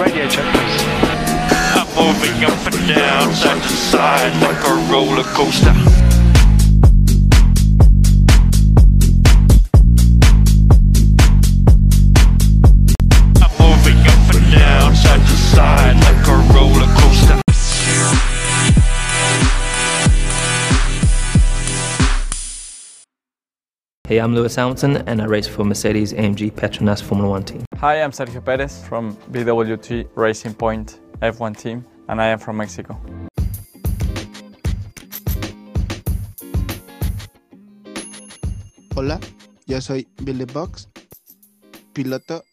Radio check, please. I'm moving up and down, side to side, like a roller coaster. I'm moving up and down, side to side, like a roller coaster. Hey, I'm Lewis Hamilton and I race for Mercedes AMG Petronas Formula One team. Hi, I'm Sergio Perez from BWT Racing Point F1 team, and I am from Mexico. Hola, yo soy Billy Box, piloto,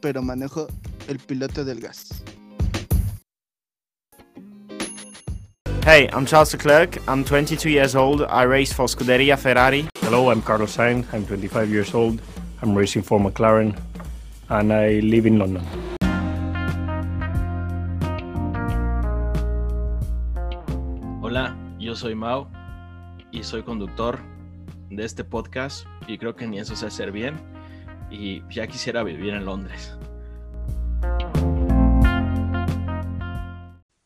pero manejo el piloto del gas. Hey, I'm Charles Leclerc. I'm 22 years old. I race for Scuderia Ferrari. Hello, I'm Carlos Sainz. I'm 25 years old. I'm racing for McLaren and I live in London. Hola, yo soy Mau y soy conductor de este podcast y creo que ni eso sé hacer bien y ya quisiera vivir en Londres.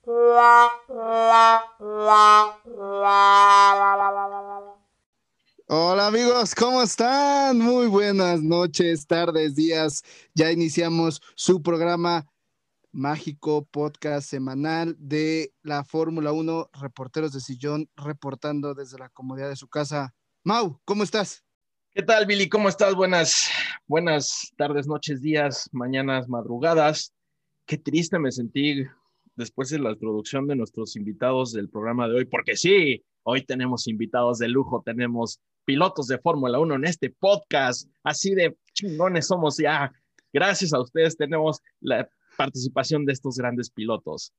Hola amigos, ¿cómo están? Muy buenas noches, tardes, días. Ya iniciamos su programa mágico podcast semanal de la Fórmula 1, reporteros de sillón, reportando desde la comodidad de su casa. Mau, ¿cómo estás? ¿Qué tal, Billy? ¿Cómo estás? Buenas, buenas tardes, noches, días, mañanas, madrugadas. Qué triste me sentí después de la introducción de nuestros invitados del programa de hoy, porque sí, hoy tenemos invitados de lujo, tenemos pilotos de Fórmula 1 en este podcast, así de chingones somos ya. Gracias a ustedes tenemos la participación de estos grandes pilotos.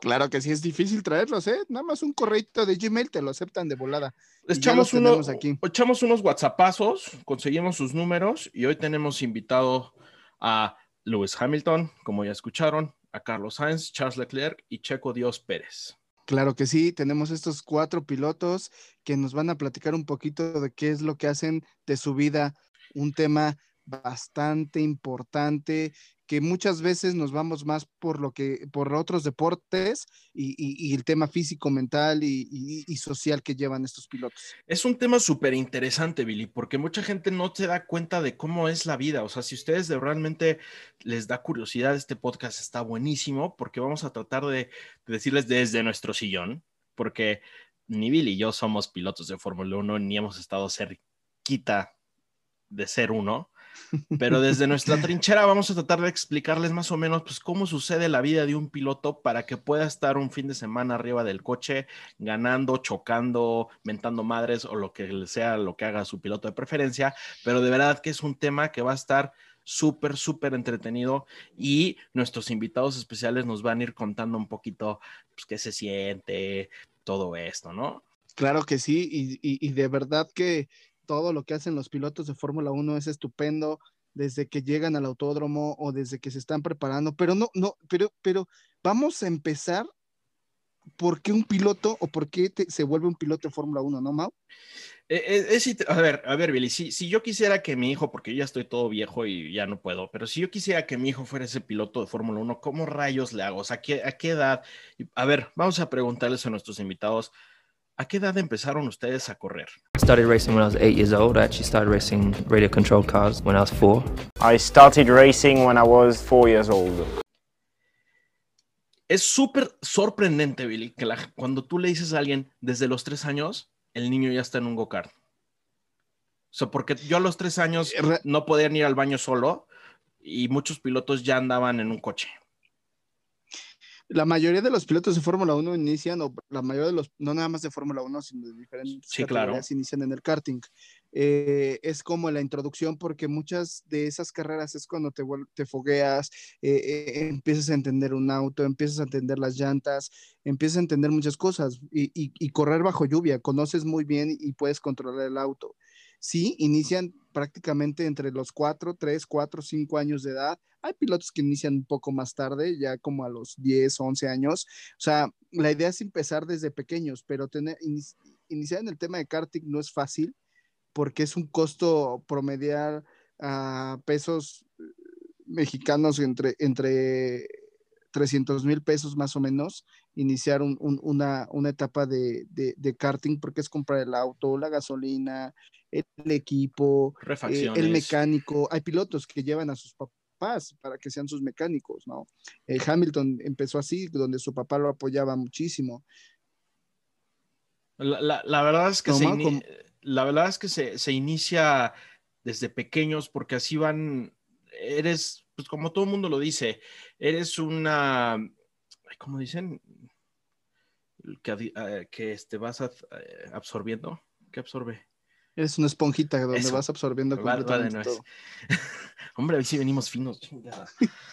Claro que sí, es difícil traerlos, ¿eh? Nada más un correo de Gmail te lo aceptan de volada. Echamos, uno- aquí. echamos unos WhatsAppazos, conseguimos sus números y hoy tenemos invitado a Lewis Hamilton, como ya escucharon, a Carlos Sainz, Charles Leclerc y Checo Dios Pérez. Claro que sí, tenemos estos cuatro pilotos que nos van a platicar un poquito de qué es lo que hacen de su vida, un tema bastante importante que muchas veces nos vamos más por lo que por otros deportes y, y- y el tema físico, mental y, y- social que llevan estos pilotos. Es un tema súper interesante, Billy, porque mucha gente no se da cuenta de cómo es la vida. O sea, si ustedes de realmente les da curiosidad, este podcast está buenísimo porque vamos a tratar de, de decirles desde nuestro sillón, porque ni Billy y yo somos pilotos de Fórmula 1, ni hemos estado cerquita de ser uno. Pero desde nuestra trinchera vamos a tratar de explicarles más o menos pues, cómo sucede la vida de un piloto para que pueda estar un fin de semana arriba del coche ganando, chocando, mentando madres o lo que sea lo que haga su piloto de preferencia, pero de verdad que es un tema que va a estar súper, súper entretenido y nuestros invitados especiales nos van a ir contando un poquito pues, qué se siente, todo esto, ¿no? Claro que sí, y, de verdad que todo lo que hacen los pilotos de Fórmula 1 es estupendo desde que llegan al autódromo o desde que se están preparando, pero no, no, pero, pero vamos a empezar por qué un piloto o por qué se vuelve un piloto de Fórmula 1, ¿no, Mau? Eh, eh, a ver, a ver, Billy, si, yo quisiera que mi hijo, porque ya estoy todo viejo y ya no puedo, pero si yo quisiera que mi hijo fuera ese piloto de Fórmula 1, ¿cómo rayos le hago? O sea, ¿a qué, a qué edad? A ver, vamos a preguntarles a nuestros invitados, ¿a qué edad empezaron ustedes a correr? I started racing when I was eight years old. I actually started racing radio controlled cars when I was four. I started racing when I was four years old. Es súper sorprendente, Billy, que la- cuando tú le dices a alguien desde los tres años, el niño ya está en un go-kart. O sea, porque yo a los tres años Eh, no podía ir al baño solo y muchos pilotos ya andaban en un coche. La mayoría de los pilotos de Fórmula 1 inician, o la mayoría de los, no nada más de Fórmula 1, sino de diferentes Sí, claro. categorías, inician en el karting. Eh, es como la introducción porque muchas de esas carreras es cuando te, fogueas, eh, eh, empiezas a entender un auto, empiezas a entender las llantas, empiezas a entender muchas cosas y, y- y correr bajo lluvia, conoces muy bien y puedes controlar el auto. Sí, inician prácticamente entre los 4, 3, 4, 5 años de edad. Hay pilotos que inician un poco más tarde, ya como a los 10, 11 años. O sea, la idea es empezar desde pequeños, pero tener, inici- iniciar en el tema de karting no es fácil porque es un costo promediar a pesos eh, mexicanos entre, entre 300 mil pesos más o menos, iniciar un- un- una, una etapa de, de- de karting, porque es comprar el auto, la gasolina, el, equipo, eh, el mecánico. Hay pilotos que llevan a sus papás para que sean sus mecánicos, ¿no? Eh, Hamilton empezó así, donde su papá lo apoyaba muchísimo. La, la- la verdad es que, se, como- la verdad es que se, se inicia desde pequeños porque así van, eres, pues como todo el mundo lo dice, eres una, ¿cómo dicen? Que, eh, que este, vas a- eh, absorbiendo. ¿Qué absorbe? Eres una esponjita donde Eso. vas absorbiendo completamente nuez. todo. Hombre, hoy sí venimos finos.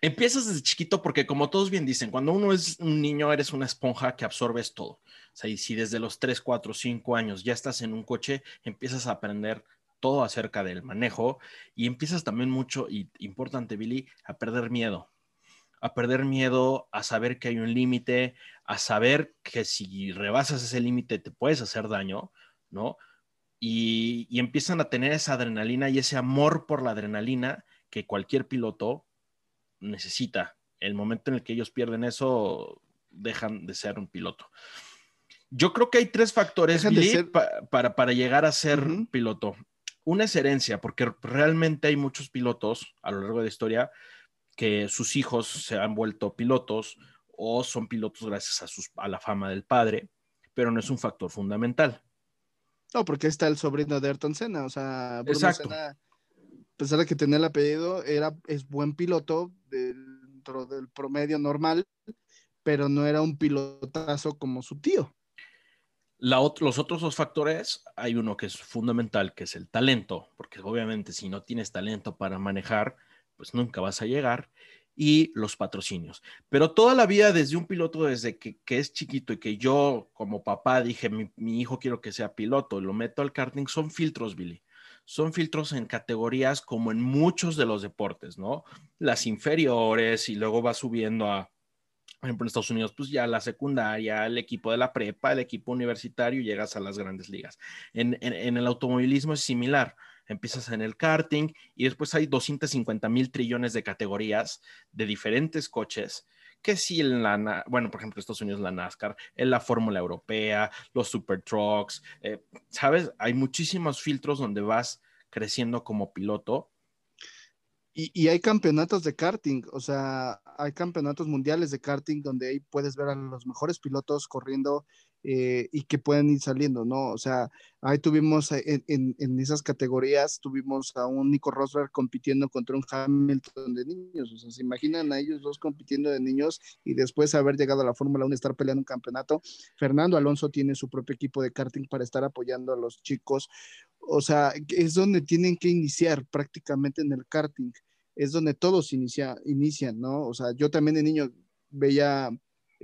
Empiezas desde chiquito porque como todos bien dicen, cuando uno es un niño eres una esponja que absorbes todo. O sea, y si desde los 3, 4, 5 años ya estás en un coche, empiezas a aprender todo acerca del manejo y empiezas también mucho, y importante, Billy, a perder miedo. A perder miedo, a saber que hay un límite, a saber que si rebasas ese límite te puedes hacer daño, ¿no? y, y empiezan a tener esa adrenalina y ese amor por la adrenalina que cualquier piloto necesita. El momento en el que ellos pierden eso, dejan de ser un piloto. Yo creo que hay tres factores Dejan de Billy, ser- pa- para, para llegar a ser Ujú. piloto. Una es herencia, porque realmente hay muchos pilotos a lo largo de la historia que sus hijos se han vuelto pilotos o son pilotos gracias a, sus, a la fama del padre, pero no es un factor fundamental. No, porque está el sobrino de Ayrton Senna, o sea, Bruno Exacto. Senna, a pesar de que tenía el apellido, era, es buen piloto dentro del promedio normal, pero no era un pilotazo como su tío. La ot- los otros dos factores, hay uno que es fundamental, que es el talento, porque obviamente si no tienes talento para manejar, pues nunca vas a llegar, y los patrocinios. Pero toda la vida desde un piloto, desde que, es chiquito y que yo como papá dije, mi, hijo quiero que sea piloto, lo meto al karting, son filtros, Billy. Son filtros en categorías como en muchos de los deportes, ¿no? Las inferiores y luego va subiendo a, por ejemplo, en Estados Unidos, pues ya la secundaria, el equipo de la prepa, el equipo universitario llegas a las grandes ligas. En el automovilismo es similar. Empiezas en el karting y después hay 250 mil trillones de categorías de diferentes coches. Que si en la, bueno, por ejemplo, Estados Unidos la NASCAR, en la Fórmula Europea, los Super Trucks, eh, ¿sabes? Hay muchísimos filtros donde vas creciendo como piloto. Y, y hay campeonatos de karting, o sea, hay campeonatos mundiales de karting donde ahí puedes ver a los mejores pilotos corriendo eh, y que pueden ir saliendo, ¿no? O sea, ahí tuvimos eh, en, en- en esas categorías, tuvimos a un Nico Rosberg compitiendo contra un Hamilton de niños, o sea, se imaginan a ellos dos compitiendo de niños y después haber llegado a la Fórmula 1 estar peleando un campeonato. Fernando Alonso tiene su propio equipo de karting para estar apoyando a los chicos, o sea, es donde tienen que iniciar prácticamente en el karting, es donde todos inicia, inician, ¿no? O sea, yo también de niño veía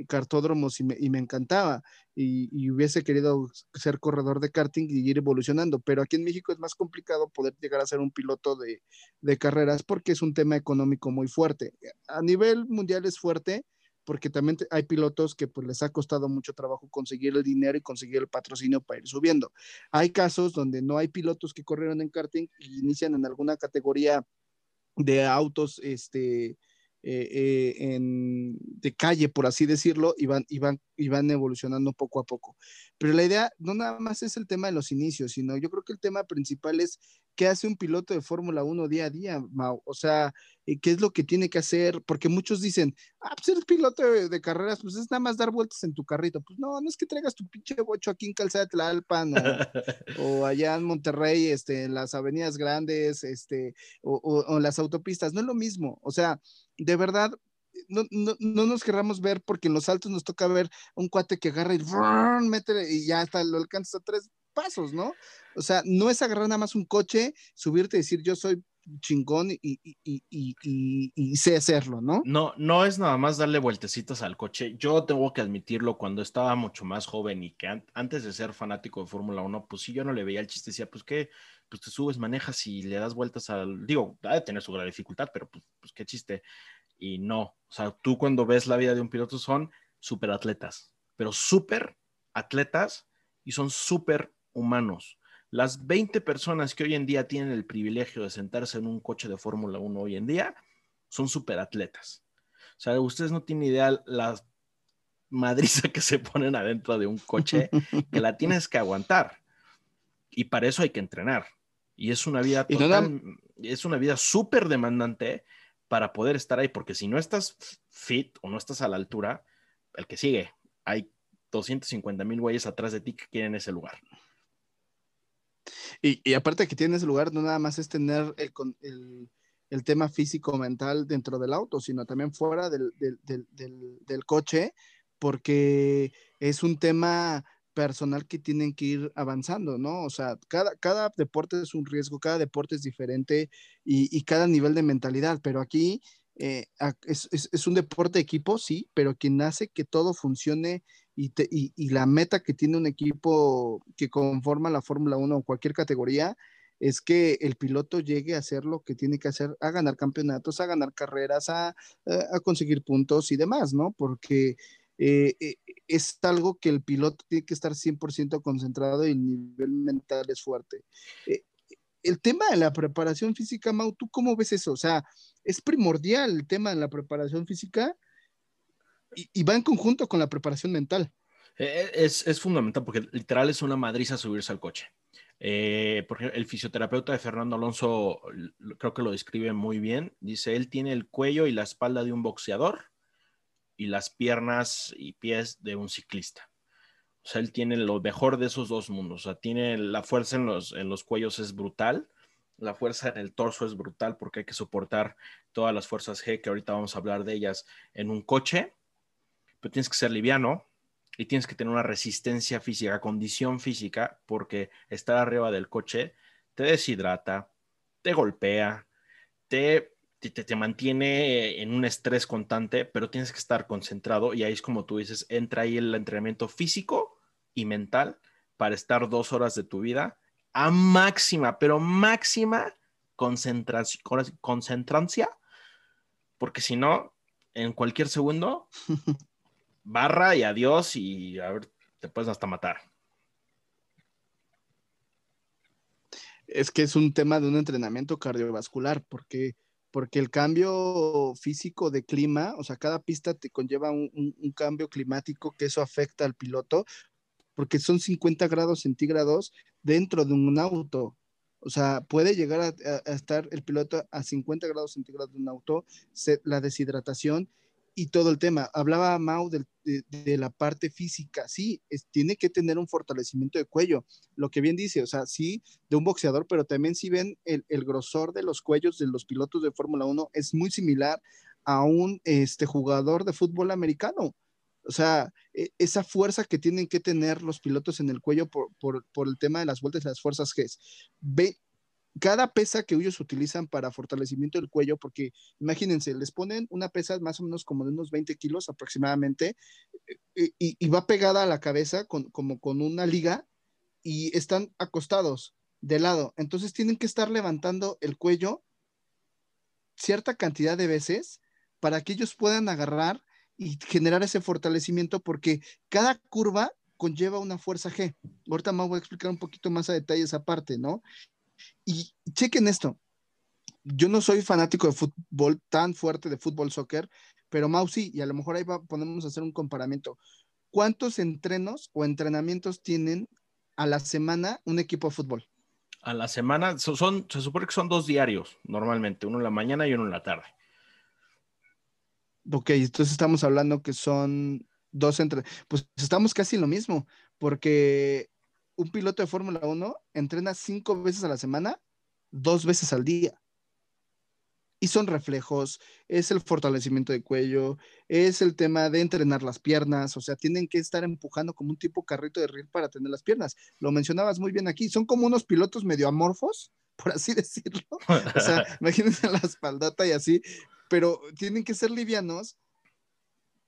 cartódromos y me, encantaba y, hubiese querido ser corredor de karting y ir evolucionando, pero aquí en México es más complicado poder llegar a ser un piloto de, de carreras porque es un tema económico muy fuerte. A nivel mundial es fuerte, porque también hay pilotos que pues les ha costado mucho trabajo conseguir el dinero y conseguir el patrocinio para ir subiendo. Hay casos donde no hay pilotos que corrieron en karting y inician en alguna categoría de autos este, eh, eh, en- de calle, por así decirlo, y van, y, van, y van evolucionando poco a poco. Pero la idea no nada más es el tema de los inicios, sino yo creo que el tema principal es qué hace un piloto de Fórmula 1 día a día, Mau. O sea, eh, qué es lo que tiene que hacer, porque muchos dicen, ah, pues eres piloto de, de carreras, pues es nada más dar vueltas en tu carrito. Pues no, no es que traigas tu pinche bocho aquí en Calzada de Tlalpan o, o allá en Monterrey, este, en las avenidas grandes, este, o, o- las autopistas, no es lo mismo. O sea, de verdad, no, no, no nos querramos ver porque en los altos nos toca ver un cuate que agarra y mete y ya hasta lo alcanzas a tres pasos, ¿no? O sea, no es agarrar nada más un coche, subirte y decir yo soy chingón y, sé hacerlo, ¿no? No, no es nada más darle vueltecitas al coche. Yo tengo que admitirlo, cuando estaba mucho más joven y que an- antes de ser fanático de Fórmula 1, pues sí, yo no le veía el chiste, decía, pues qué, pues te subes, manejas y le das vueltas al, digo, ha de tener su gran dificultad, pero pues, pues qué chiste. Y no, o sea, tú cuando ves la vida de un piloto son súper atletas, pero súper atletas y son súper humanos. Las 20 personas que hoy en día tienen el privilegio de sentarse en un coche de Fórmula 1 hoy en día son superatletas. O sea, ustedes no tienen idea la madriza que se ponen adentro de un coche que la tienes que aguantar. Y para eso hay que entrenar. Y es una vida Y no da- total- es una vida súper demandante para poder estar ahí, porque si no estás fit o no estás a la altura, el que sigue, hay 250 mil güeyes atrás de ti que quieren ese lugar. Y, y aparte que tienes lugar, no nada más es tener el, el, el tema físico-mental dentro del auto, sino también fuera del, del- del- del- coche, porque es un tema personal que tienen que ir avanzando, ¿no? O sea, cada, cada deporte es un riesgo, cada deporte es diferente y, y cada nivel de mentalidad, pero aquí eh, es, es- un deporte de equipo, sí, pero quien hace que todo funcione y, te- y- y la meta que tiene un equipo que conforma la Fórmula 1 o cualquier categoría es que el piloto llegue a hacer lo que tiene que hacer, a ganar campeonatos, a ganar carreras, a, a- conseguir puntos y demás, ¿no? Porque eh, eh, es algo que el piloto tiene que estar 100% concentrado y el nivel mental es fuerte. Eh, el tema de la preparación física, Mau, ¿tú cómo ves eso? O sea, es primordial el tema de la preparación física y, va en conjunto con la preparación mental. Eh, Es, es fundamental porque literal es una madriza subirse al coche. Eh, por ejemplo, el fisioterapeuta de Fernando Alonso creo que lo describe muy bien. Dice, él tiene el cuello y la espalda de un boxeador y las piernas y pies de un ciclista. O sea, él tiene lo mejor de esos dos mundos. O sea, tiene la fuerza en los, en los cuellos es brutal. La fuerza en el torso es brutal porque hay que soportar todas las fuerzas G, que ahorita vamos a hablar de ellas, en un coche. Pero tienes que ser liviano, y tienes que tener una resistencia física, condición física, porque estar arriba del coche te deshidrata, te golpea, te, te, te mantiene en un estrés constante, pero tienes que estar concentrado y ahí es como tú dices, entra ahí el entrenamiento físico y mental para estar dos horas de tu vida a máxima, pero máxima concentración, concentrancia, porque si no, en cualquier segundo barra y adiós y a ver, te puedes hasta matar. Es que es un tema de un entrenamiento cardiovascular, porque, porque el cambio físico de clima, o sea, cada pista te conlleva un, un- cambio climático que eso afecta al piloto, porque son 50 grados centígrados dentro de un auto. O sea, puede llegar a estar el piloto a 50 grados centígrados de un auto, se- la deshidratación y todo el tema. Hablaba Mau de, la parte física, sí, es- tiene que tener un fortalecimiento de cuello, lo que bien dice, o sea, sí, de un boxeador, pero también si ven el, grosor de los cuellos de los pilotos de Fórmula 1 es muy similar a un este, jugador de fútbol americano. O sea, e- esa fuerza que tienen que tener los pilotos en el cuello por, por- el tema de las vueltas y las fuerzas G. Ve, cada pesa que ellos utilizan para fortalecimiento del cuello, porque imagínense, les ponen una pesa más o menos como de unos 20 kilos aproximadamente, eh, y, va pegada a la cabeza con, como con una liga, y están acostados de lado. Entonces tienen que estar levantando el cuello cierta cantidad de veces para que ellos puedan agarrar y generar ese fortalecimiento, porque cada curva conlleva una fuerza G. Ahorita me voy a explicar un poquito más a detalle esa parte, ¿no? Y chequen esto. Yo no soy fanático de fútbol tan fuerte de fútbol soccer, pero Mau sí, y a lo mejor ahí va, podemos hacer un comparamiento. ¿Cuántos entrenos o entrenamientos tienen a la semana un equipo de fútbol? A la semana, so- son, se supone que son dos diarios, normalmente, uno en la mañana y uno en la tarde. Ok, entonces estamos hablando que son dos entre... Pues estamos casi lo mismo, porque un piloto de Fórmula 1 entrena cinco veces a la semana, dos veces al día. Y son reflejos, es el fortalecimiento de cuello, es el tema de entrenar las piernas, o sea, tienen que estar empujando como un tipo carrito de riel para tener las piernas. Lo mencionabas muy bien aquí, son como unos pilotos medio amorfos, por así decirlo. O sea, imagínense la espaldota y así, pero tienen que ser livianos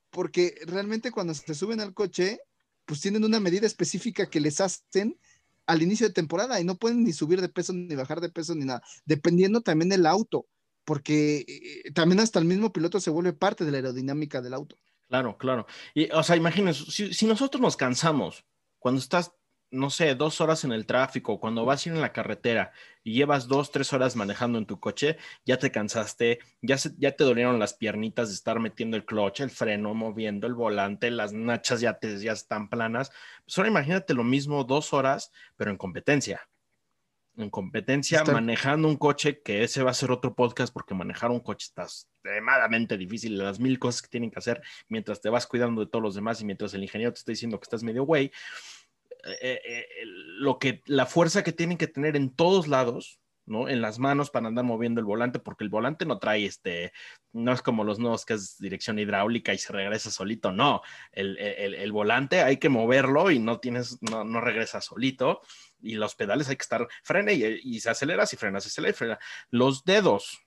porque realmente cuando se suben al coche, pues tienen una medida específica que les hacen al inicio de temporada y no pueden ni subir de peso ni bajar de peso ni nada, dependiendo también del auto, porque eh, también hasta el mismo piloto se vuelve parte de la aerodinámica del auto. Claro, claro. Y, o sea, imagínense, si, si nosotros nos cansamos cuando estás no sé, dos horas en el tráfico, cuando vas a ir en la carretera y llevas dos, tres horas manejando en tu coche, ya te cansaste, ya, se- ya te dolieron las piernitas de estar metiendo el clutch, el freno, moviendo el volante, las nachas ya, te, ya están planas. Pues ahora imagínate lo mismo dos horas, pero en competencia. En competencia, Está- manejando un coche, que ese va a ser otro podcast, porque manejar un coche está extremadamente difícil, las mil cosas que tienen que hacer mientras te vas cuidando de todos los demás y mientras el ingeniero te está diciendo que estás medio güey. Eh, eh, eh, lo que, la fuerza que tienen que tener en todos lados, ¿no? En las manos para andar moviendo el volante, porque el volante no trae este, no es como los nuevos que es dirección hidráulica y se regresa solito, no. El, el- volante hay que moverlo y no tienes, no, no regresa solito. Y los pedales hay que estar, frena y, y se acelera, si frena, se acelera frena. Los dedos,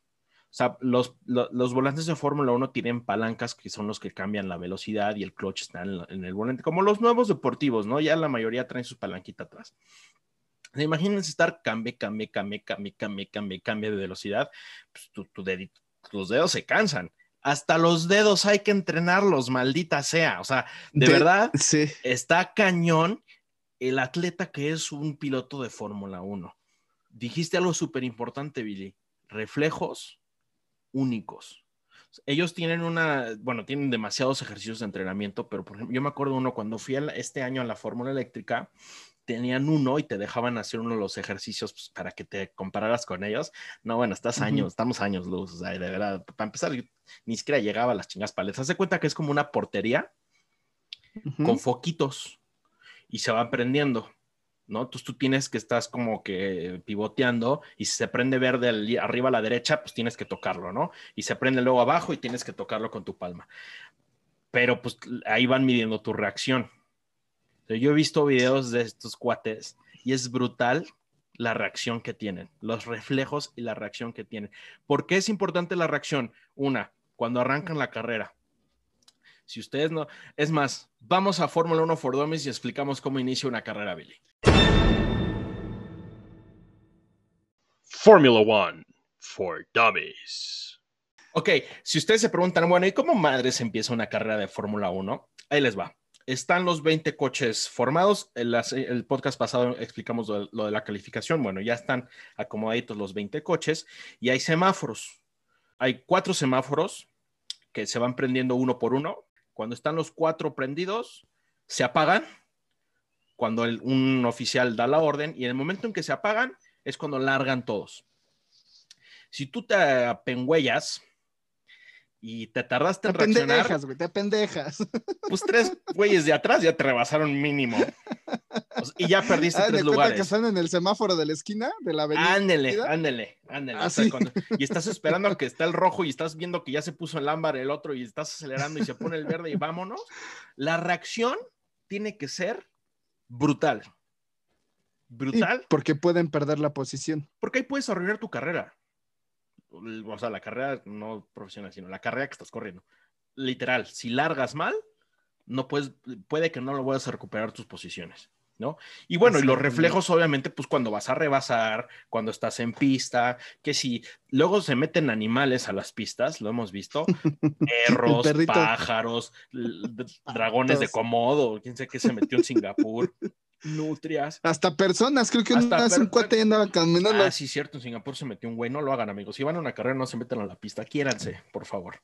sea, los, lo- los volantes de Fórmula 1 tienen palancas que son los que cambian la velocidad y el clutch está en, el volante, como los nuevos deportivos, ¿no? Ya la mayoría traen su palanquita atrás. Imagínense estar cambie, cambie, cambie, cambie, cambie, cambie, cambie de velocidad, pues tu, tu dedito- tus dedos se cansan. Hasta los dedos hay que entrenarlos, maldita sea. O sea, de, De- verdad, Sí. está cañón el atleta que es un piloto de Fórmula 1. Dijiste algo súper importante, Billy. Reflejos únicos. Ellos tienen una, bueno, tienen demasiados ejercicios de entrenamiento, pero por ejemplo, yo me acuerdo uno cuando fui la- este año a la Fórmula Eléctrica, tenían uno y te dejaban hacer uno de los ejercicios pues, para que te compararas con ellos. No, bueno, estás años, estamos años luz, o sea, de verdad, para empezar, yo ni siquiera llegaba a las chingas paletas. Haz de cuenta que es como una portería con foquitos y se va prendiendo, ¿no? Entonces tú tienes que estás como que pivoteando y si se prende verde arriba a la derecha, pues tienes que tocarlo, ¿no? Y se prende luego abajo y tienes que tocarlo con tu palma. Pero pues ahí van midiendo tu reacción. Yo he visto videos de estos cuates y es brutal la reacción que tienen, los reflejos y la reacción que tienen. ¿Por qué es importante la reacción? Una, cuando arrancan la carrera. Si ustedes no, es más, vamos a Fórmula 1 for Dummies y explicamos cómo inicia una carrera, Billy. Formula One for Dummies. Ok, si ustedes se preguntan, bueno, ¿y cómo madres empieza una carrera de Fórmula 1? Ahí les va. Están los 20 coches formados. En las- el podcast pasado explicamos lo, lo de la calificación. Bueno, ya están acomodaditos los 20 coches y hay semáforos. Hay cuatro semáforos que se van prendiendo uno por uno. Cuando están los cuatro prendidos, se apagan. Cuando un oficial da la orden y en el momento en que se apagan es cuando largan todos. Si tú te apengüellas y te tardaste Te en reaccionar, pendejas, güey, te pendejas. pues tres güeyes de atrás ya te rebasaron mínimo. O sea, y ya perdiste tres cuenta que lugares. están en el semáforo de la esquina de la avenida. Ándele, ándele, ándele. Ah, O sea, sí. cuando- y estás esperando a que está el rojo y estás viendo que ya se puso el ámbar el otro y estás acelerando y se pone el verde y vámonos. La reacción tiene que ser brutal. Brutal, porque pueden perder la posición. porque ahí puedes arruinar tu carrera. O sea, la carrera no profesional, sino la carrera que estás corriendo. Literal, si largas mal, no puedes, puede que no lo vuelvas a recuperar tus posiciones, ¿no? Y bueno, y los reflejos, obviamente, pues cuando vas a rebasar, cuando estás en pista, que si luego se meten animales a las pistas, lo hemos visto, perros, pájaros, dragones de. Komodo, quién sé qué se metió en Singapur, nutrias. Hasta personas, creo que una vez un cuate andaba caminando. Ah, sí, cierto, en Singapur se metió un güey, no lo hagan, amigos. Si van a una carrera, no se metan a la pista, quiéranse, por favor.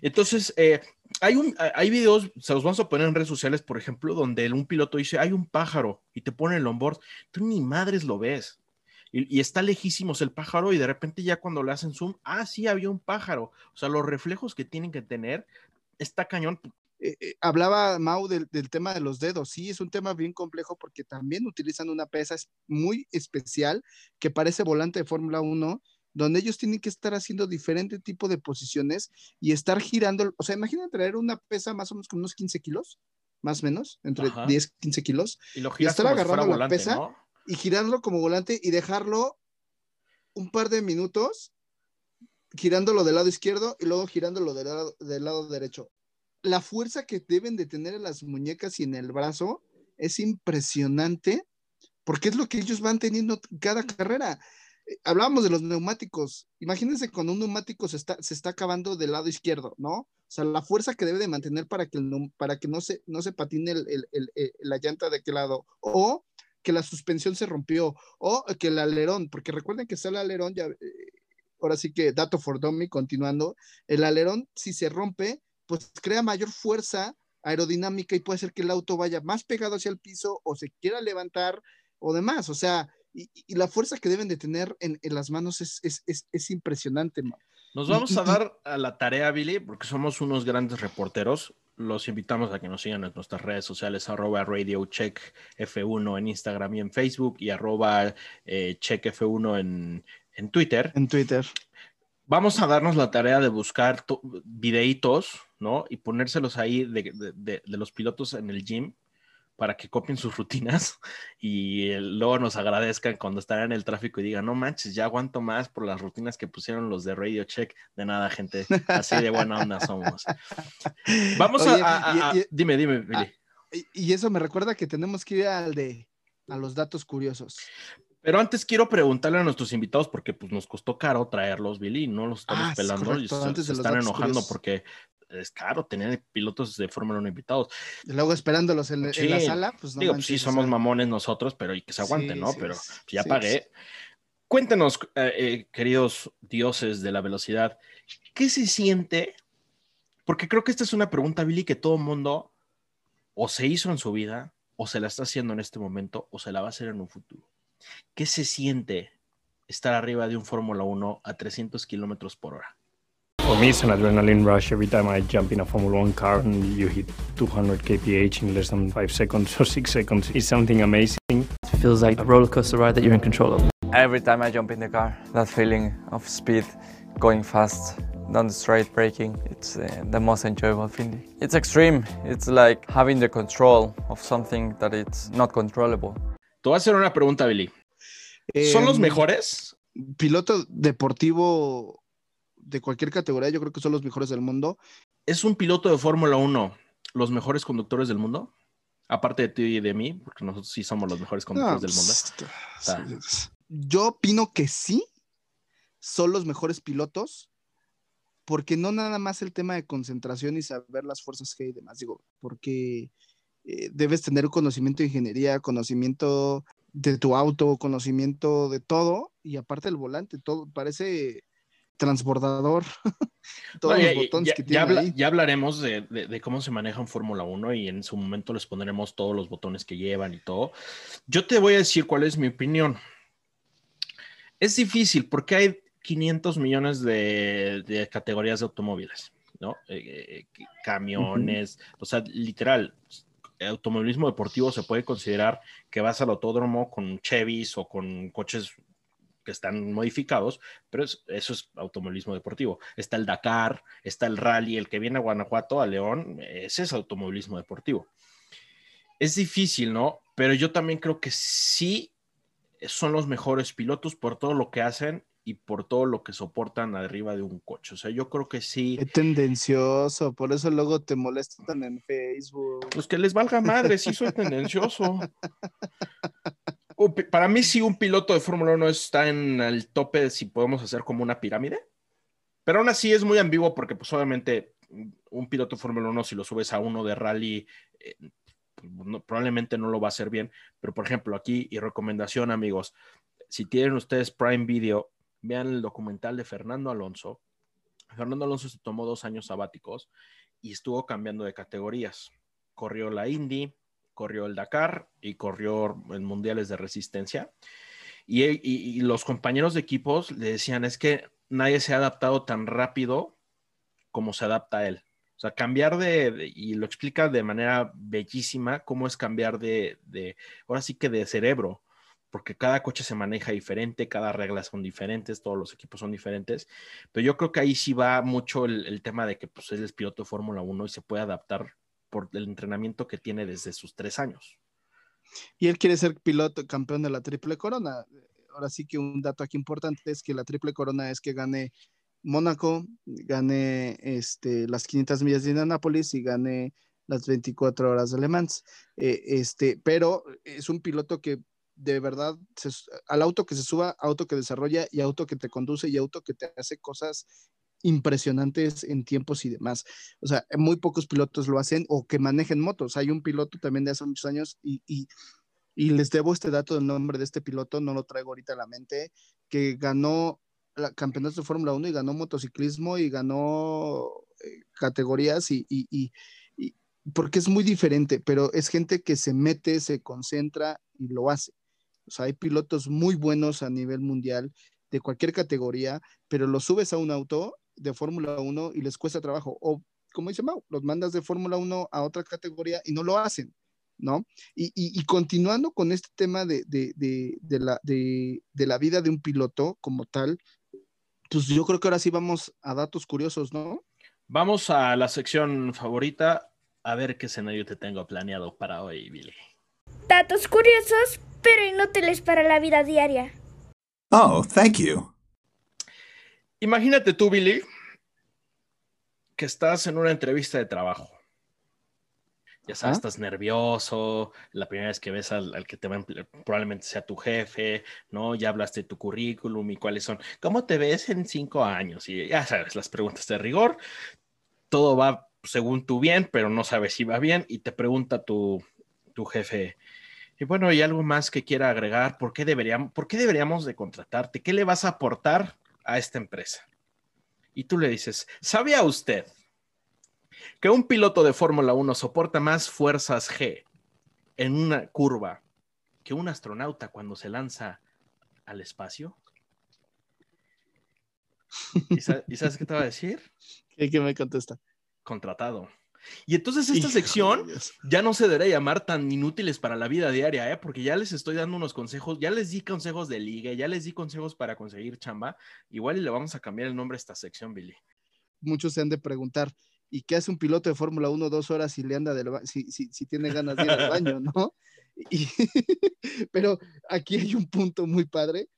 Entonces, eh, hay, un, hay videos, se los vamos a poner en redes sociales, por ejemplo, donde un piloto dice, hay un pájaro, y te pone el onboard, tú ni madres lo ves. Y, y está lejísimos el pájaro, y de repente ya cuando le hacen zoom, ah, sí, había un pájaro. O sea, los reflejos que tienen que tener, está cañón. Eh, eh, hablaba Mau del, del tema de los dedos. Sí, es un tema bien complejo porque también utilizan una pesa es- muy especial que parece volante de Fórmula 1, donde ellos tienen que estar haciendo diferente tipo de posiciones y estar girando. O sea, imagina traer una pesa más o menos con unos 15 kilos, más o menos, entre Ajá. 10 15 kilos, Y lo Y estar si agarrando la volante, pesa. ¿no? y girarlo como volante y dejarlo un par de minutos girándolo del lado izquierdo y luego girándolo del lado, del lado derecho. La fuerza que deben de tener en las muñecas y en el brazo es impresionante porque es lo que ellos van teniendo cada carrera. Eh, Hablábamos de los neumáticos. Imagínense cuando un neumático se está, se está acabando del lado izquierdo, ¿no? O sea, la fuerza que debe de mantener para que, el para que no, se, no se patine el- el- el- la llanta de aquel lado. O que la suspensión se rompió o que el alerón, porque recuerden que está el alerón, ya, eh, ahora sí que dato for dummy, continuando, el alerón si se rompe, pues crea mayor fuerza aerodinámica y puede hacer que el auto vaya más pegado hacia el piso o se quiera levantar o demás, o sea, y, y la fuerza que deben de tener en, en las manos es, es, es, es impresionante. man. Nos vamos a dar a la tarea, Billy, porque somos unos grandes reporteros. Los invitamos a que nos sigan en nuestras redes sociales, arroba Radio Check F1 en Instagram y en Facebook y arroba eh, Check F1 en, en Twitter. En Twitter. Vamos a darnos la tarea de buscar to- videitos, ¿no? Y ponérselos ahí de, de- de- de los pilotos en el gym para que copien sus rutinas y luego nos agradezcan cuando están en el tráfico y digan, no manches, ya aguanto más por las rutinas que pusieron los de Radio Check. De nada, gente, así de buena onda somos. Vamos a- Oye, a... a- y- a- y- dime, dime, Billy. Y, eso me recuerda que tenemos que ir al de a los datos curiosos. Pero antes quiero preguntarle a nuestros invitados, porque pues nos costó caro traerlos, Billy, y no los estamos Ah, pelando correcto, y se, se están enojando curiosos. porque es caro tener pilotos de Fórmula 1 invitados. Y luego esperándolos en, la sala, pues no Digo, pues sí, o somos sea, mamones nosotros, pero y que se aguanten, sí, ¿no? sí, pero sí, ya pagué. Cuéntenos, eh, eh, queridos dioses de la velocidad, ¿qué se siente? Porque creo que esta es una pregunta, Billy, que todo mundo o se hizo en su vida, o se la está haciendo en este momento, o se la va a hacer en un futuro. ¿Qué se siente estar arriba de un Fórmula 1 a 300 kilómetros por hora? For me, it's an adrenaline rush every time I jump in a Formula One car and you hit 200 kph in less than five seconds or six seconds. It's something amazing. It feels like a roller coaster ride that you're in control of. Every time I jump in the car, that feeling of speed, going fast, down the straight, braking, it's uh, the most enjoyable feeling. It's extreme. It's like having the control of something that it's not controllable. Te voy a hacer una pregunta, Billy. ¿Son los mejores? Piloto deportivo de cualquier categoría, yo creo que son los mejores del mundo. ¿Es un piloto de Fórmula 1 los mejores conductores del mundo? Aparte de ti y de mí, porque nosotros sí somos los mejores conductores No, del mundo. pues, sí. Yo opino que sí, son los mejores pilotos, porque no nada más el tema de concentración y saber las fuerzas G y demás, digo, porque eh, debes tener conocimiento de ingeniería, conocimiento de tu auto, conocimiento de todo, y aparte el volante, todo parece transbordador, todos No, los ya- botones ya- que ya tiene ahí. ya hablaremos de, de- de cómo se maneja en Fórmula 1 y en su momento les pondremos todos los botones que llevan y todo. Yo te voy a decir cuál es mi opinión. Es difícil porque hay 500 millones de, de categorías de automóviles, ¿no? Eh, eh, camiones, o sea, literal, automovilismo deportivo se puede considerar que vas al autódromo con Chevys o con coches que están modificados, pero es- eso es automovilismo deportivo. Está el Dakar, está el rally, el que viene a Guanajuato, a León, ese es automovilismo deportivo. Es difícil, ¿no? Pero yo también creo que sí son los mejores pilotos por todo lo que hacen y por todo lo que soportan arriba de un coche. O sea, yo creo que sí. Qué tendencioso, por eso luego te molestan en Facebook. Pues que les valga madre, sí soy tendencioso. Para mí sí un piloto de Fórmula 1 está en el tope si podemos hacer como una pirámide, pero aún así es muy ambiguo porque pues obviamente un piloto de Fórmula 1 si lo subes a uno de rally eh, pues, probablemente no lo va a hacer bien, pero por ejemplo aquí y recomendación amigos, si tienen ustedes Prime Video, vean el documental de Fernando Alonso. Fernando Alonso se tomó dos años sabáticos y estuvo cambiando de categorías. Corrió la Indy, corrió el Dakar y corrió en mundiales de resistencia. Y, los compañeros de equipos le decían, es que nadie se ha adaptado tan rápido como se adapta él. O sea, cambiar de, y lo explica de manera bellísima, cómo es cambiar de, ahora sí que de cerebro, porque cada coche se maneja diferente, cada regla son diferentes, todos los equipos son diferentes, pero yo creo que ahí sí va mucho el, el tema de que pues, él es piloto de Fórmula 1 y se puede adaptar por el entrenamiento que tiene desde sus tres años. Y él quiere ser piloto campeón de la triple corona. Ahora sí que un dato aquí importante es que la triple corona es que gane Mónaco, gane este, las 500 millas de Indianápolis y gane las 24 horas de Le Mans. Eh, este, pero es un piloto que de verdad, al auto que se suba, auto que desarrolla y auto que te conduce y auto que te hace cosas impresionantes en tiempos y demás. O sea, muy pocos pilotos lo hacen o que manejen motos. Hay un piloto también de hace muchos años y, y, les debo este dato del nombre de este piloto, no lo traigo ahorita a la mente, que ganó la campeonato de Fórmula 1 y ganó motociclismo y ganó eh, categorías y, y- y- y- porque es muy diferente, pero es gente que se mete, se concentra y lo hace. O sea, hay pilotos muy buenos a nivel mundial de cualquier categoría, pero los subes a un auto de Fórmula 1 y les cuesta trabajo. O, como dice Mau, los mandas de Fórmula 1 a otra categoría y no lo hacen, ¿no? Y, y- y continuando con este tema de, de- de- de la, de, de la vida de un piloto como tal, pues yo creo que ahora sí vamos a datos curiosos, ¿no? Vamos a la sección favorita, a ver qué escenario te tengo planeado para hoy, Billy. Datos curiosos, pero inútiles para la vida diaria. Oh, thank you. Imagínate tú, Billy, que estás en una entrevista de trabajo. Ya sabes, Ajá. estás nervioso, la primera vez que ves al, al que te va probablemente sea tu jefe, ¿no? Ya hablaste de tu currículum y cuáles son. ¿Cómo te ves en cinco años? Y ya sabes, las preguntas de rigor. Todo va según tú bien, pero no sabes si va bien y te pregunta tu, tu jefe. Y bueno, ¿hay algo más que quiera agregar? ¿Por qué, deberíamos, ¿Por qué deberíamos de contratarte? ¿Qué le vas a aportar a esta empresa? Y tú le dices, ¿sabía usted que un piloto de Fórmula 1 soporta más fuerzas G en una curva que un astronauta cuando se lanza al espacio? ¿Y, sa- y sabes qué te va a decir? ¿Qué, qué me contesta? Contratado. Y entonces esta Hijo sección ya no se debería llamar tan inútiles para la vida diaria, ¿eh? porque ya les estoy dando unos consejos, ya les di consejos de liga, ya les di consejos para conseguir chamba. Igual y le vamos a cambiar el nombre a esta sección, Billy. Muchos se han de preguntar, ¿y qué hace un piloto de Fórmula 1 dos horas si le anda del si, si, si tiene ganas de ir al baño, ¿no? Y- pero aquí hay un punto muy padre.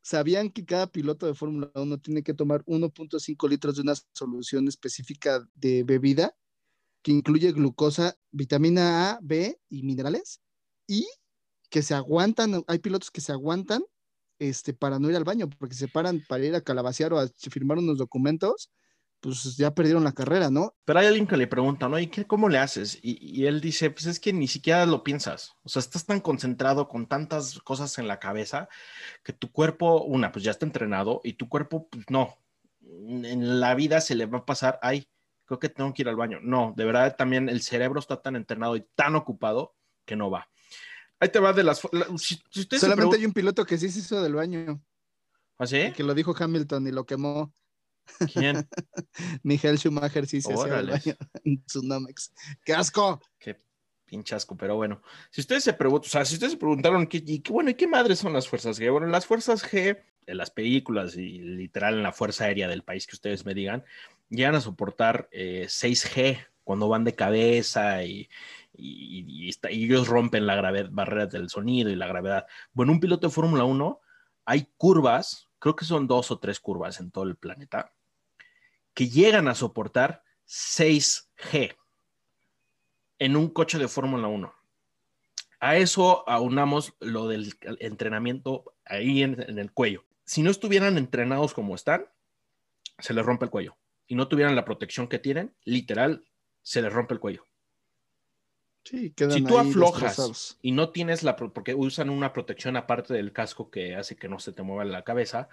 ¿Sabían que cada piloto de Fórmula 1 tiene que tomar 1.5 litros de una solución específica de bebida incluye glucosa, vitamina A, B y minerales? Y que se aguantan, hay pilotos que se aguantan este, para no ir al baño, porque se paran para ir a calabacear o a firmar unos documentos, pues ya perdieron la carrera, ¿no? Pero hay alguien que le pregunta, ¿no? ¿Y qué, cómo le haces? Y, y él dice, pues es que ni siquiera lo piensas. O sea, estás tan concentrado con tantas cosas en la cabeza que tu cuerpo, una, pues ya está entrenado y tu cuerpo, pues no. En la vida se le va a pasar, ay, creo que tengo que ir al baño. No, de verdad también el cerebro está tan entrenado y tan ocupado que no va. Ahí te va de las... la- si, si ustedes se Solamente hay un piloto que sí se hizo del baño, ¿Ah, sí? que lo dijo Hamilton y lo quemó. ¿Quién? Michael Schumacher sí se hacía del baño en. ¡Qué asco! Qué pinche asco, pero bueno. Si ustedes se preguntan, o sea, si ustedes se preguntaron, ¿qué, y qué, bueno, ¿y qué madres son las fuerzas G? Bueno, las fuerzas G, en las películas y literal en la fuerza aérea del país que ustedes me digan, llegan a soportar eh, 6G cuando van de cabeza y, ellos rompen la gravedad, barreras del sonido y la gravedad. Bueno, un piloto de Fórmula 1, hay curvas, creo que son dos o tres curvas en todo el planeta, que llegan a soportar 6G en un coche de Fórmula 1. A eso aunamos lo del entrenamiento ahí en el cuello. Si no estuvieran entrenados como están, se les rompe el cuello. Y no tuvieran la protección que tienen, literal, se les rompe el cuello. Sí, Si tú aflojas destrozados. y no tienes la, porque usan una protección aparte del casco que hace que no se te mueva la cabeza,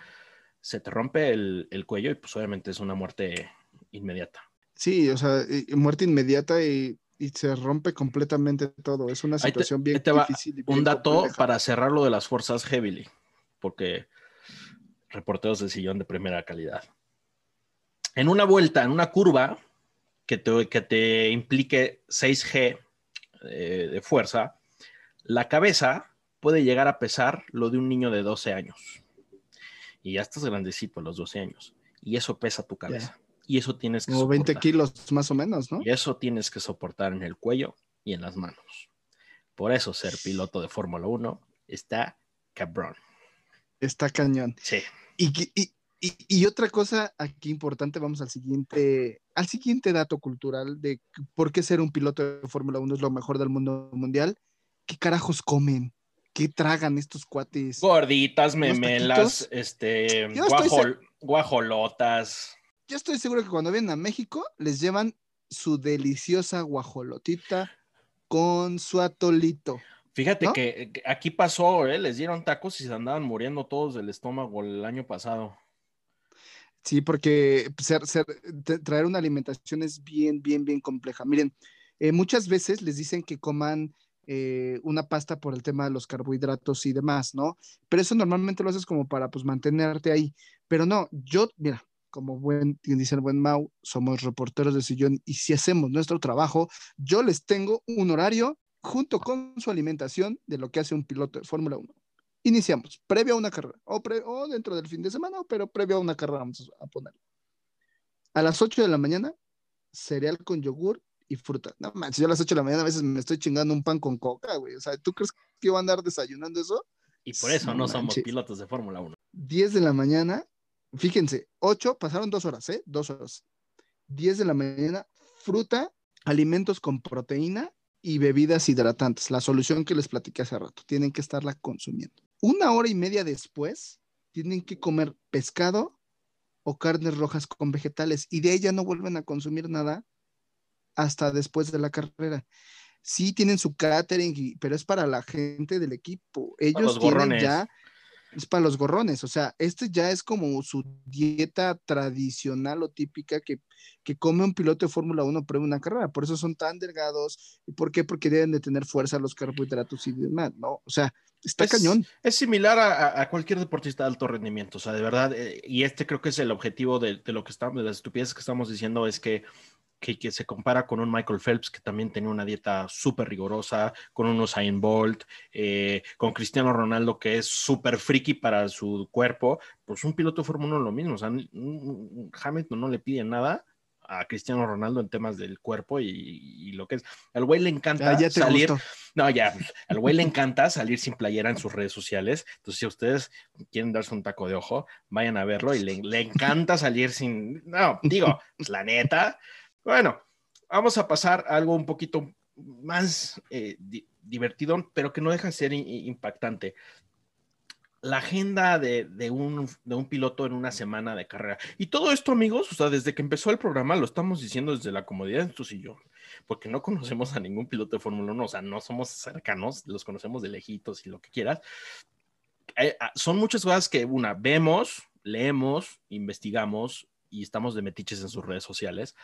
se te rompe el, el cuello y pues obviamente es una muerte inmediata. Sí, o sea, muerte inmediata y, y se rompe completamente todo. Es una te- situación bien te difícil. y bien un dato compleja. para cerrar lo de las fuerzas Heavily, porque reporteros de sillón de primera calidad. En una vuelta, en una curva que te, que te implique 6G eh, de fuerza, la cabeza puede llegar a pesar lo de un niño de 12 años. Y ya estás grandecito a los 12 años. Y eso pesa tu cabeza. Y eso tienes que Como 20 soportar. kilos más o menos, ¿no? Y eso tienes que soportar en el cuello y en las manos. Por eso ser piloto de Fórmula 1 está cabrón. Está cañón. Sí. Y, y, y- y otra cosa aquí importante, vamos al siguiente, al siguiente dato cultural de por qué ser un piloto de Fórmula 1 es lo mejor del mundo mundial. ¿Qué carajos comen? ¿Qué tragan estos cuates? Gorditas, ¿Unos memelas, este, guajol- guajolotas. Yo estoy seguro que cuando vienen a México les llevan su deliciosa guajolotita con su atolito. Fíjate que aquí pasó, ¿eh? les dieron tacos y se andaban muriendo todos del estómago el año pasado. Sí, porque ser- ser- traer una alimentación es bien, bien, bien compleja. Miren, eh, muchas veces les dicen que coman eh, una pasta por el tema de los carbohidratos y demás, ¿no? Pero eso normalmente lo haces como para, pues, mantenerte ahí. Pero no, yo, mira, como buen, dice el buen Mau, somos reporteros de sillón y si hacemos nuestro trabajo, yo les tengo un horario junto con su alimentación de lo que hace un piloto de Fórmula 1. Iniciamos, previo a una carrera, o, pre- o dentro del fin de semana, pero previo a una carrera vamos a ponerlo. A las 8 de la mañana, cereal con yogur y fruta. No manches, yo a las 8 de la mañana a veces me estoy chingando un pan con coca, güey. O sea, ¿tú crees que iba a andar desayunando eso? Y por eso No no, somos pilotos de Fórmula 1. 10 de la mañana, fíjense, 8, pasaron dos horas, ¿eh? Dos horas. 10 de la mañana, fruta, alimentos con proteína y bebidas hidratantes. La solución que les platiqué hace rato, tienen que estarla consumiendo. Una hora y media después, tienen que comer pescado o carnes rojas con vegetales y de ahí ya no vuelven a consumir nada hasta después de la carrera. Sí tienen su catering, pero es para la gente del equipo. Ellos los tienen ya es para los gorrones, o sea, este ya es como su dieta tradicional o típica que, que come un piloto de Fórmula 1 previo una carrera, por eso son tan delgados, ¿y por qué? Porque deben de tener fuerza los carbohidratos y demás, ¿no? O sea, está Es- cañón. Es similar a, a- a cualquier deportista de alto rendimiento, o sea, de verdad, eh, y este creo que es el objetivo de, de lo que estamos, de las estupideces que estamos diciendo, es que, que, que se compara con un Michael Phelps que también tenía una dieta súper rigurosa, con un Usain Bolt, eh, con Cristiano Ronaldo que es súper friki para su cuerpo, pues un piloto de Fórmula 1 lo mismo, o sea, Hamilton no le pide nada a Cristiano Ronaldo en temas del cuerpo y, y lo que es. Al güey le encanta Ah, ya salir. gustó. No, ya, al güey le encanta salir sin playera en sus redes sociales. Entonces, si ustedes quieren darse un taco de ojo, vayan a verlo y le, le encanta salir sin. No, digo, pues, la neta. Bueno, vamos a pasar a algo un poquito más eh, di- divertido, pero que no deja de ser impactante. La agenda de, de un, de un piloto en una semana de carrera. Y todo esto, amigos, o sea, desde que empezó el programa lo estamos diciendo desde la comodidad de tu sillón porque no conocemos a ningún piloto de Fórmula 1, o sea, no somos cercanos, los conocemos de lejitos y lo que quieras. Eh, ah, son muchas cosas que, una, vemos, leemos, investigamos y estamos de metiches en sus redes sociales,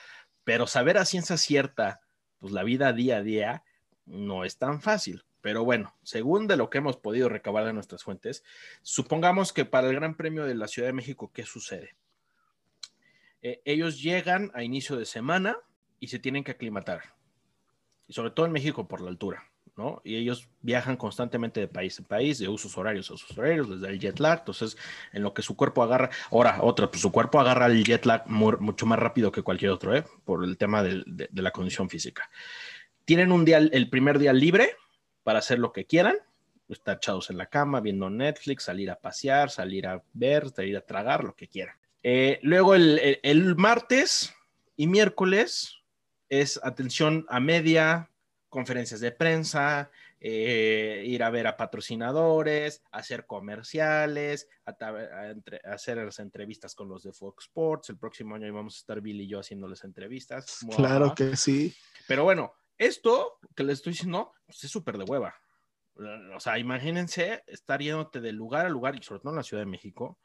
pero saber a ciencia cierta, pues la vida día a día no es tan fácil. Pero bueno, según de lo que hemos podido recabar de nuestras fuentes, supongamos que para el Gran Premio de la Ciudad de México, ¿qué sucede? Eh, ellos llegan a inicio de semana, y se tienen que aclimatar. Y sobre todo en México por la altura, ¿no? Y ellos viajan constantemente de país en país, de usos horarios a usos horarios, les da el jet lag. Entonces, en lo que su cuerpo agarra, ahora, otra, pues su cuerpo agarra el jet lag mu- mucho más rápido que cualquier otro, ¿eh? Por el tema de, la condición física. Tienen un día, el primer día libre para hacer lo que quieran, estar echados en la cama, viendo Netflix, salir a pasear, salir a ver, salir a tragar, lo que quieran. Eh, luego el martes y miércoles es atención a media, conferencias de prensa, eh, ir a ver a patrocinadores, hacer comerciales, a ta- a entre- a hacer las entrevistas con los de Fox Sports. El próximo año vamos a estar Billy y yo haciéndoles entrevistas. Claro que sí. Pero bueno, esto que les estoy diciendo pues, es súper de hueva. O sea, imagínense estar yéndote de lugar a lugar, y sobre todo en la Ciudad de México,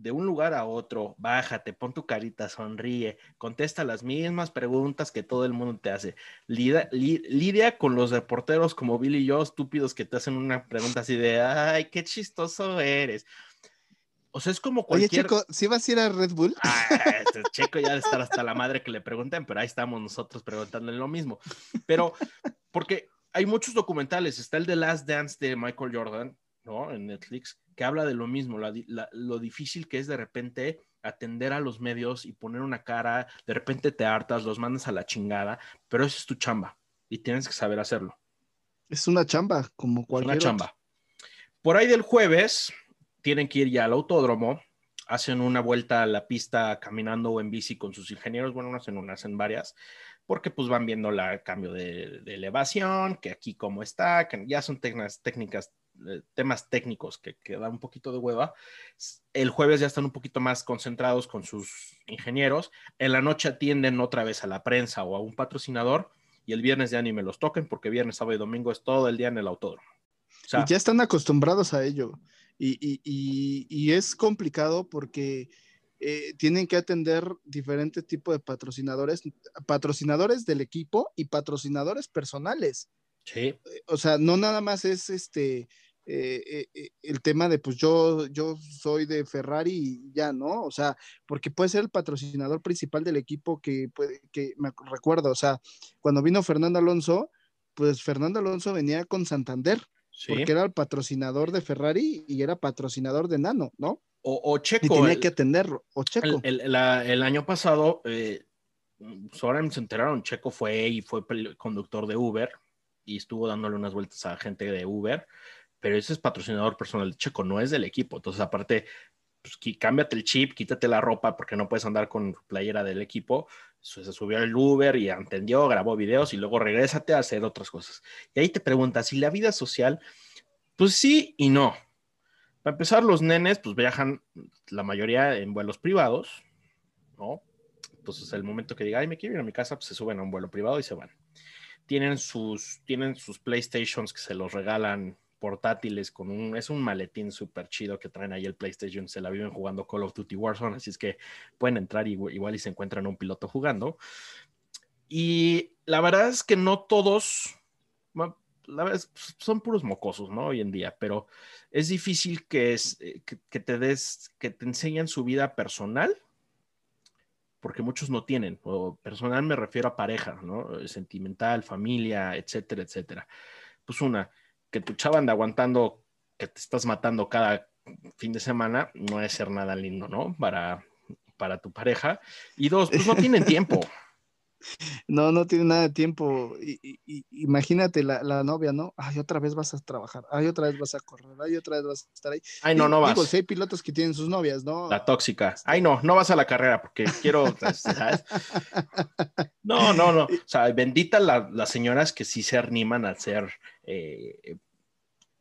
de un lugar a otro, bájate, pon tu carita, sonríe, contesta las mismas preguntas que todo el mundo te hace. Lida- li- lidia con los reporteros como Billy y yo, estúpidos que te hacen una pregunta así de, ay, qué chistoso eres. O sea, es como Oye, cualquier... chico, ¿sí vas a ir a Red Bull? Ah, este Checo ya de estar hasta la madre que le pregunten, pero ahí estamos nosotros preguntándole lo mismo. Pero, porque hay muchos documentales, está el de Last Dance de Michael Jordan, ¿no? En Netflix, que habla de lo mismo, la di- la- lo difícil que es de repente atender a los medios y poner una cara, de repente te hartas, los mandas a la chingada, pero eso es tu chamba y tienes que saber hacerlo. Es una chamba, como cualquier Una chamba. Por ahí del jueves tienen que ir ya al autódromo, hacen una vuelta a la pista caminando o en bici con sus ingenieros, bueno, no hacen una, hacen varias, porque pues van viendo la cambio de, de elevación, que aquí cómo está, que ya son técnicas, técnicas temas técnicos que, que dan un poquito de hueva. El jueves ya están un poquito más concentrados con sus ingenieros. En la noche atienden otra vez a la prensa o a un patrocinador y el viernes ya ni me los toquen porque viernes, sábado y domingo es todo el día en el autódromo. O sea, y ya están acostumbrados a ello. Y, y- y- y es complicado porque eh, tienen que atender diferentes tipos de patrocinadores, patrocinadores del equipo y patrocinadores personales. sí, O sea, no nada más es este eh, eh, eh, el tema de pues yo, yo soy de Ferrari y ya, ¿no? O sea, porque puede ser el patrocinador principal del equipo que puede, que me recuerdo, o sea, cuando vino Fernando Alonso, pues Fernando Alonso venía con Santander, sí. porque era el patrocinador de Ferrari y era patrocinador de Nano, ¿no? O, o Y Checo. tenía el- que atenderlo, o Checo. El, el- la- el año pasado, eh, pues ahora se enteraron, Checo fue y fue conductor de Uber y estuvo dándole unas vueltas a gente de Uber, pero ese es patrocinador personal de Checo, no es del equipo. Entonces, aparte, pues, cámbiate el chip, quítate la ropa porque no puedes andar con playera del equipo. Se subió al Uber y entendió, grabó videos y luego regrésate a hacer otras cosas. Y ahí te preguntas, ¿y la vida social? Pues sí y no. Para empezar, los nenes pues viajan la mayoría en vuelos privados, ¿no? Entonces, el momento que diga, ay, me quiero ir a mi casa, pues se suben a un vuelo privado y se van. Tienen sus, tienen sus PlayStations que se los regalan portátiles con un, es un maletín súper chido que traen ahí el PlayStation, se la viven jugando Call of Duty Warzone, así es que pueden entrar y igual y se encuentran un piloto jugando. Y la verdad es que no todos, son puros mocosos, ¿no? Hoy en día, pero es difícil que, es, eh, que, te des, que te enseñan su vida personal, porque muchos no tienen, o personal me refiero a pareja, ¿no? Sentimental, familia, etcétera, etcétera. Pues una, que tu chava anda aguantando que te estás matando cada fin de semana, no es ser nada lindo, ¿no? Para, para tu pareja. Y dos, pues no tienen tiempo. No, no tiene nada de tiempo. Y, imagínate la, la novia, ¿no? Ay, otra vez vas a trabajar, ay, otra vez vas a correr, ay, otra vez vas a estar ahí. Ay, no, no Digo, vas. sí hay pilotos que tienen sus novias, ¿no? La tóxica. Ay, no, no vas a la carrera porque quiero. ¿sabes? No, no, no. O sea, bendita la- las señoras que sí se animan a ser eh,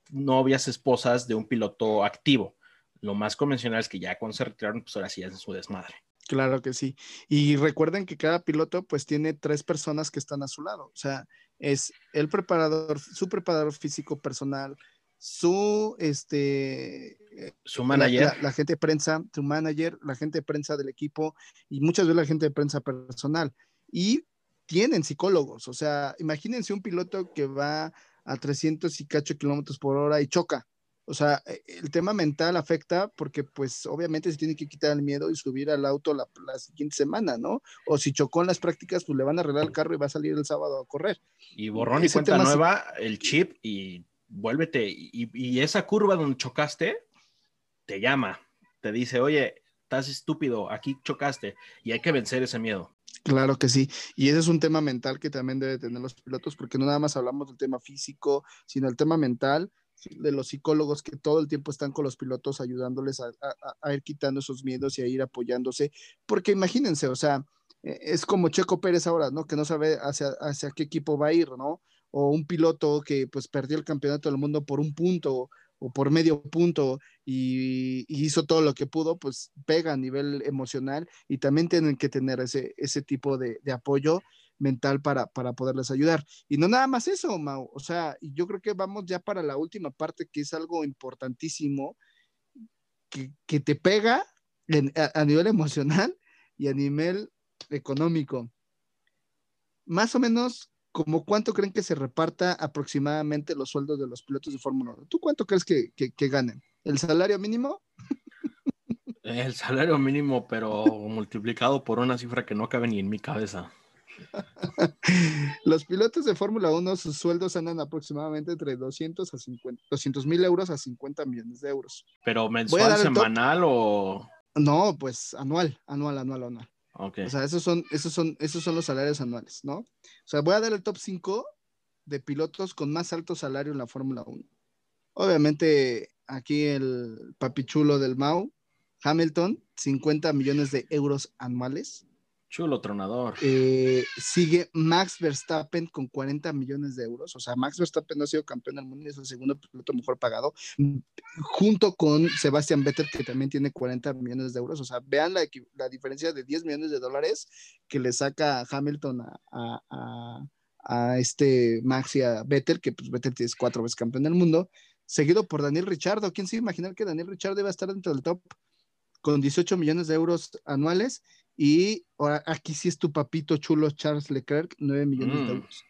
novias, esposas de un piloto activo. Lo más convencional es que ya cuando se retiraron, pues ahora sí hacen su desmadre. Claro que sí. Y recuerden que cada piloto pues tiene tres personas que están a su lado. O sea, es el preparador, su preparador físico personal, su este Su manager. la, la gente de prensa, su manager, la gente de prensa del equipo y muchas veces la gente de prensa personal. Y tienen psicólogos. O sea, imagínense un piloto que va a 300 y cacho kilómetros por hora y choca. O sea, eh, el tema mental afecta porque pues obviamente se tiene que quitar el miedo y subir al auto la, la siguiente semana, ¿no? O si chocó en las prácticas, pues le van a arreglar el carro y va a salir el sábado a correr. Y borrón y Ese cuenta nueva, el chip y vuélvete. Y, y esa curva donde chocaste, te llama, te dice, oye, estás estúpido, aquí chocaste y hay que vencer ese miedo. Claro que sí. Y ese es un tema mental que también debe tener los pilotos, porque no nada más hablamos del tema físico, sino el tema mental de los psicólogos que todo el tiempo están con los pilotos ayudándoles a, a- a ir quitando esos miedos y a ir apoyándose. Porque imagínense, o sea, eh, es como Checo Pérez ahora, ¿no? Que no sabe hacia, hacia qué equipo va a ir, ¿no? O un piloto que pues perdió el campeonato del mundo por un punto o por medio punto y, hizo todo lo que pudo, pues pega a nivel emocional y también tienen que tener ese, ese tipo de, apoyo mental para, para poderles ayudar. Y no nada más eso, Mau, o sea, yo creo que vamos ya para la última parte, que es algo importantísimo, que, que te pega en- a nivel emocional y a nivel económico. Más o menos, como cuánto creen que se reparta aproximadamente los sueldos de los pilotos de Fórmula 1? ¿Tú cuánto crees que, que- que ganen? ¿El salario mínimo? El salario mínimo, pero multiplicado por una cifra que no cabe ni en mi cabeza. Los pilotos de Fórmula 1, sus sueldos andan aproximadamente entre 200 a 50, 200 mil euros a 50 millones de euros. Pero mensual, semanal o. No, pues anual, anual, anual, anual. Ok. O sea, esos son, esos son, esos son los salarios anuales, ¿no? O sea, voy a dar el top 5 de pilotos con más alto salario en la Fórmula 1. Obviamente, aquí el papichulo del Mau, Hamilton, 50 millones de euros anuales. Chulo tronador. Eh, sigue Max Verstappen con 40 millones de euros. O sea, Max Verstappen no ha sido campeón del mundo y es el segundo piloto mejor pagado, junto con Sebastian Vettel, que también tiene 40 millones de euros. O sea, vean la, la diferencia de 10 millones de dólares que le saca Hamilton a, a- este Max y a Vettel, que pues Vettel es cuatro veces campeón del mundo, seguido por Daniel Richardo. ¿Quién se iba imaginar que Daniel Richardo iba a estar dentro del top con 18 millones de euros anuales? Y ahora aquí sí es tu papito chulo Charles Leclerc, 9 millones de Mm. euros.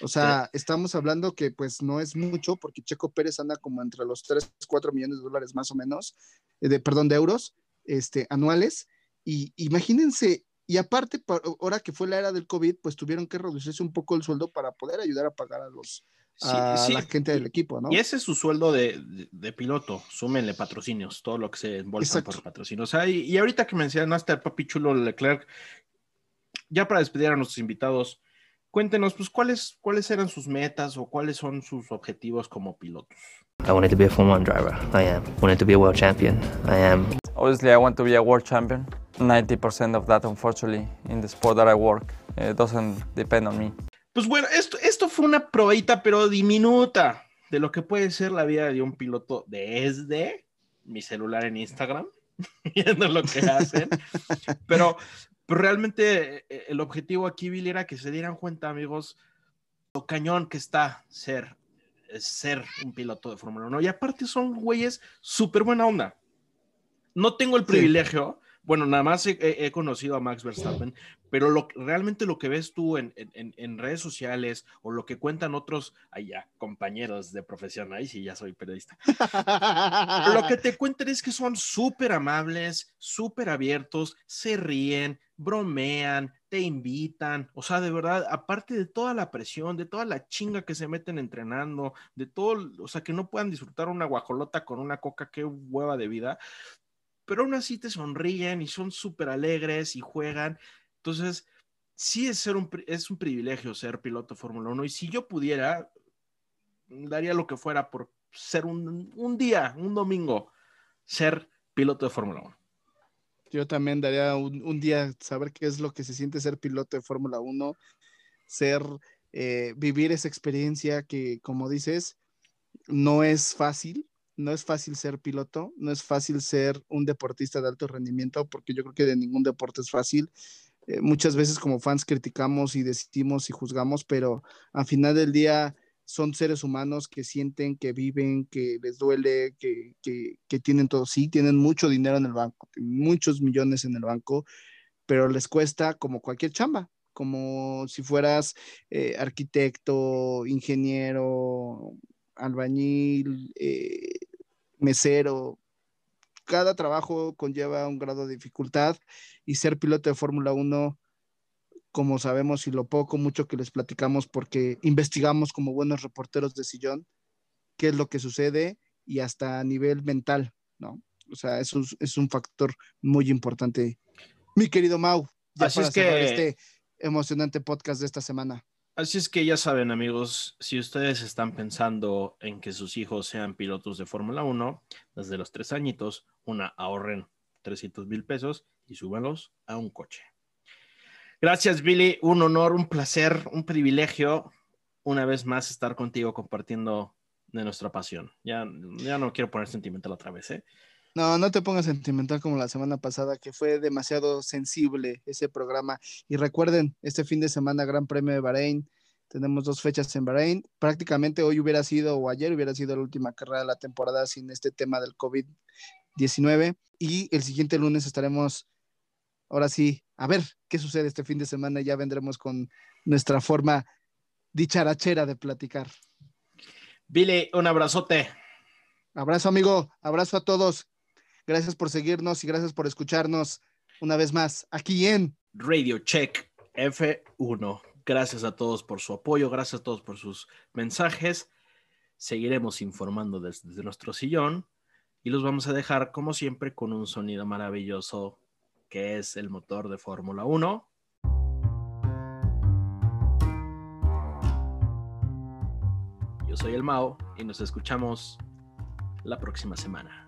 O sea, estamos hablando que pues no es mucho porque Checo Pérez anda como entre los 3, 4 millones de dólares más o menos, eh, de, perdón, de euros este, anuales. Y imagínense, y aparte, pa- ahora que fue la era del COVID, pues tuvieron que reducirse un poco el sueldo para poder ayudar a pagar a los a Sí, sí. la gente del equipo, ¿no? Y ese es su sueldo de, de- de piloto. Súmenle patrocinios, todo lo que se embolsan Exacto. por patrocinios. O sea, y, y ahorita que mencionaste al papi chulo Leclerc, ya para despedir a nuestros invitados, cuéntenos, pues, cuáles, cuáles eran sus metas o cuáles son sus objetivos como pilotos. I wanted to be a Formula One driver. I am. Wanted to be a world champion. I am. Obviously, I want to be a world champion. 90% of that, unfortunately, in the sport that I work, uh, doesn't depend on me. Pues bueno, esto fue una probadita, pero diminuta, de lo que puede ser la vida de un piloto desde mi celular en Instagram, viendo lo que hacen. Pero, pero realmente eh, el objetivo aquí, Billy, era que se dieran cuenta, amigos, lo cañón que está ser, eh, ser un piloto de Fórmula 1. Y aparte son güeyes súper buena onda. No tengo el privilegio, bueno, nada más he, he- conocido a Max Verstappen, pero lo, realmente lo que ves tú en, redes sociales o lo que cuentan otros, compañeros de profesión, ahí sí, ya soy periodista. Lo que te cuentan es que son súper amables, súper abiertos, se ríen, bromean, te invitan. O sea, de verdad, aparte de toda la presión, de toda la chinga que se meten entrenando, de todo, o sea, que no puedan disfrutar una guajolota con una coca, qué hueva de vida. Pero aún así te sonríen y son súper alegres y juegan. Entonces, sí es, ser un, es un privilegio ser piloto de Fórmula 1. Y si yo pudiera, daría lo que fuera por ser un, un día, un domingo, ser piloto de Fórmula 1. Yo también daría un, un día saber qué es lo que se siente ser piloto de Fórmula 1, ser, eh, vivir esa experiencia que, como dices, no es fácil, no es fácil ser piloto, no es fácil ser un deportista de alto rendimiento, porque yo creo que de ningún deporte es fácil. Eh, muchas veces como fans criticamos y decidimos y juzgamos, pero al final del día son seres humanos que sienten, que viven, que les duele, que, que, tienen todo. Sí, tienen mucho dinero en el banco, muchos millones en el banco, pero les cuesta como cualquier chamba, como si fueras eh, arquitecto, ingeniero, albañil, eh, mesero. Cada trabajo conlleva un grado de dificultad y ser piloto de Fórmula 1 como sabemos y lo poco, mucho que les platicamos porque investigamos como buenos reporteros de sillón qué es lo que sucede y hasta a nivel mental, ¿no? O sea, eso es, es un factor muy importante. Mi querido Mau, ya Así para es cerrar que- este emocionante podcast de esta semana. Así es que ya saben, amigos, si ustedes están pensando en que sus hijos sean pilotos de Fórmula 1, desde los tres añitos, una, ahorren 300 mil pesos y súbanlos a un coche. Gracias, Billy. Un honor, un placer, un privilegio una vez más estar contigo compartiendo de nuestra pasión. Ya, ya no quiero poner sentimental otra vez, ¿eh? No, no te pongas sentimental como la semana pasada, que fue demasiado sensible ese programa. Y recuerden, este fin de semana, Gran Premio de Bahrein, tenemos dos fechas en Bahrein. Prácticamente hoy hubiera sido, o ayer hubiera sido la última carrera de la temporada sin este tema del COVID-19. Y el siguiente lunes estaremos, ahora sí, a ver qué sucede este fin de semana. Ya vendremos con nuestra forma dicharachera de platicar. Billy, un abrazote. Abrazo, amigo. Abrazo a todos. Gracias por seguirnos y gracias por escucharnos una vez más aquí en Radio Check F1. Gracias a todos por su apoyo, gracias a todos por sus mensajes. Seguiremos informando desde, nuestro sillón y los vamos a dejar, como siempre, con un sonido maravilloso que es el motor de Fórmula 1. Yo soy el Mao y nos escuchamos la próxima semana.